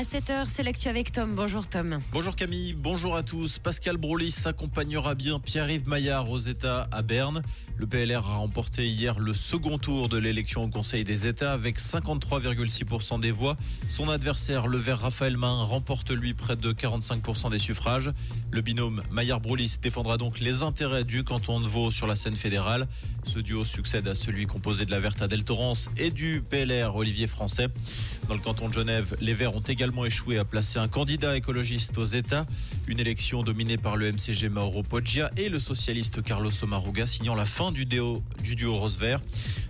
À 7h, c'est l'actu avec Tom. Bonjour Tom. Bonjour Camille, bonjour à tous. Pascal Brolis accompagnera bien Pierre-Yves Maillard aux États à Berne. Le PLR a remporté hier le second tour de l'élection au Conseil des États avec 53,6% des voix. Son adversaire, le vert Raphaël Main, remporte lui près de 45% des suffrages. Le binôme Maillard-Brolis défendra donc les intérêts du canton de Vaud sur la scène fédérale. Ce duo succède à celui composé de la Verte Adèle Torrance et du PLR Olivier Français. Dans le canton de Genève, les Verts ont également échoué à placer un candidat écologiste aux États. Une élection dominée par le MCG Mauro Poggia et le socialiste Carlos Omaruga signant la fin du duo, du duo rose-vert.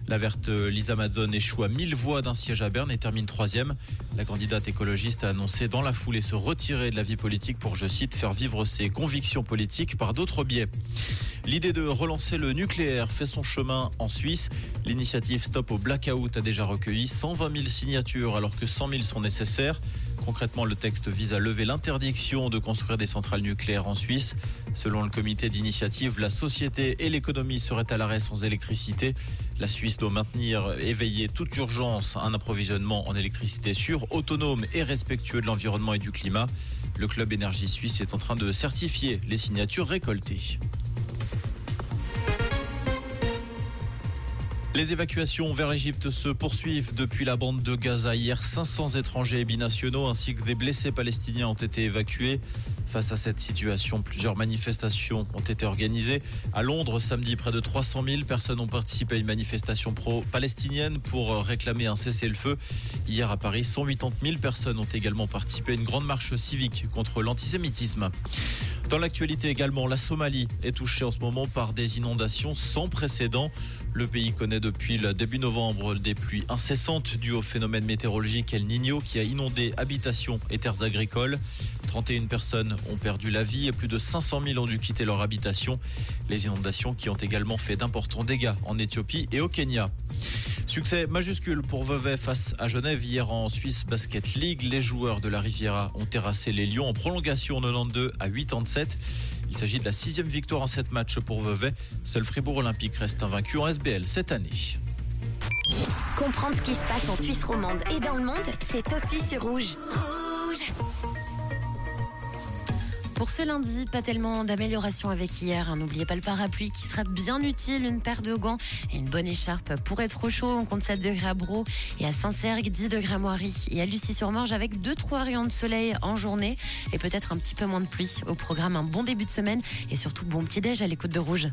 La verte Lisa Mazzone échoue à 1000 voix d'un siège à Berne et termine troisième. La candidate écologiste a annoncé dans la foulée se retirer de la vie politique pour, je cite, faire vivre ses convictions politiques par d'autres biais. L'idée de relancer le nucléaire fait son chemin en Suisse. L'initiative Stop au Blackout a déjà recueilli 120 000 signatures alors que 100 000 sont nécessaires. Concrètement, le texte vise à lever l'interdiction de construire des centrales nucléaires en Suisse. Selon le comité d'initiative, la société et l'économie seraient à l'arrêt sans électricité. La Suisse doit maintenir et veiller toute urgence un approvisionnement en électricité sûr, autonome et respectueux de l'environnement et du climat. Le club énergie suisse est en train de certifier les signatures récoltées. Les évacuations vers l'Égypte se poursuivent depuis la bande de Gaza. Hier, 500 étrangers et binationaux ainsi que des blessés palestiniens ont été évacués. Face à cette situation, plusieurs manifestations ont été organisées. À Londres, samedi, près de 300 000 personnes ont participé à une manifestation pro-palestinienne pour réclamer un cessez-le-feu. Hier, à Paris, 180 000 personnes ont également participé à une grande marche civique contre l'antisémitisme. Dans l'actualité également, la Somalie est touchée en ce moment par des inondations sans précédent. Le pays connaît depuis le début novembre des pluies incessantes dues au phénomène météorologique El Niño qui a inondé habitations et terres agricoles. 31 personnes ont perdu la vie et plus de 500 000 ont dû quitter leur habitation. Les inondations qui ont également fait d'importants dégâts en Éthiopie et au Kenya. Succès majuscule pour Vevey face à Genève hier en Suisse Basket League. Les joueurs de la Riviera ont terrassé les Lions en prolongation 92 à 87. Il s'agit de la sixième victoire en sept matchs pour Vevey. Seul Fribourg Olympique reste invaincu en SBL cette année. Comprendre ce qui se passe en Suisse romande et dans le monde, c'est aussi sur Rouge. Rouge pour ce lundi, pas tellement d'amélioration avec hier. Hein. N'oubliez pas le parapluie qui sera bien utile, une paire de gants et une bonne écharpe pour être au chaud. On compte 7 degrés à Bro et à Saint-Sergue, 10 degrés à Moiry et à Lucie-sur-Morge avec 2-3 rayons de soleil en journée et peut-être un petit peu moins de pluie. Au programme, un bon début de semaine et surtout bon petit déj à l'écoute de Rouge.